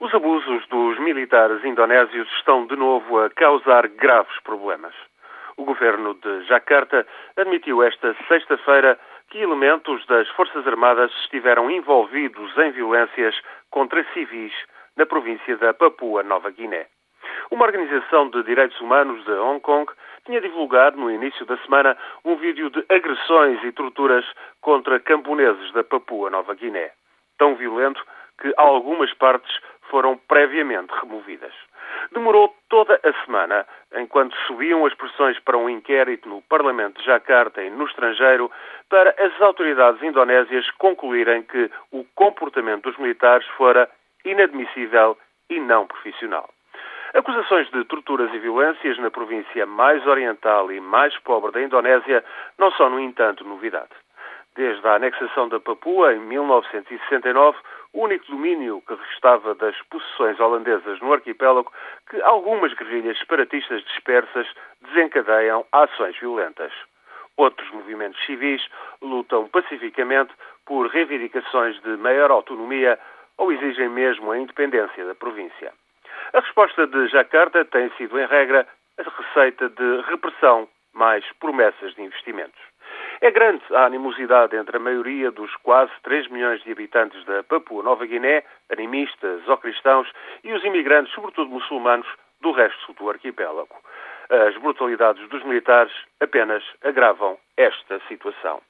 Os abusos dos militares indonésios estão de novo a causar graves problemas. O governo de Jakarta admitiu esta sexta-feira que elementos das Forças Armadas estiveram envolvidos em violências contra civis na província da Papua Nova Guiné. Uma organização de direitos humanos de Hong Kong tinha divulgado no início da semana um vídeo de agressões e torturas contra camponeses da Papua Nova Guiné. Tão violento que algumas partes foram previamente removidas. Demorou toda a semana, enquanto subiam as pressões para um inquérito no Parlamento de Jakarta e no estrangeiro, para as autoridades indonésias concluírem que o comportamento dos militares fora inadmissível e não profissional. Acusações de torturas e violências na província mais oriental e mais pobre da Indonésia não são, no entanto, novidade. Desde a anexação da Papua, em 1969, o único domínio que restava das possessões holandesas no arquipélago, que algumas guerrilhas separatistas dispersas desencadeiam ações violentas. Outros movimentos civis lutam pacificamente por reivindicações de maior autonomia ou exigem mesmo a independência da província. A resposta de Jakarta tem sido, em regra, a receita de repressão mais promessas de investimentos. É grande a animosidade entre a maioria dos quase 3 milhões de habitantes da Papua Nova Guiné, animistas ou cristãos, e os imigrantes, sobretudo muçulmanos, do resto do arquipélago. As brutalidades dos militares apenas agravam esta situação.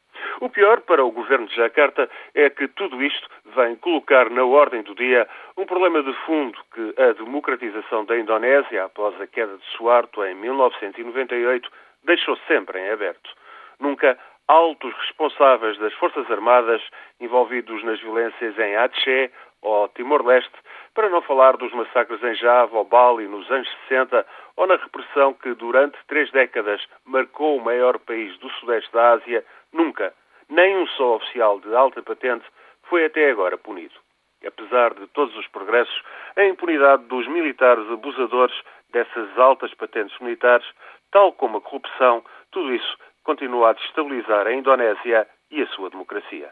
O pior para o governo de Jakarta é que tudo isto vem colocar na ordem do dia um problema de fundo que a democratização da Indonésia, após a queda de Suarto em 1998, deixou sempre em aberto. Nunca altos responsáveis das Forças Armadas envolvidos nas violências em Aceh ou Timor-Leste, para não falar dos massacres em Java ou Bali nos anos 60 ou na repressão que durante três décadas marcou o maior país do Sudeste da Ásia, nunca, nem um só oficial de alta patente foi até agora punido. Apesar de todos os progressos, a impunidade dos militares abusadores dessas altas patentes militares, tal como a corrupção, tudo isso continua a destabilizar a Indonésia e a sua democracia.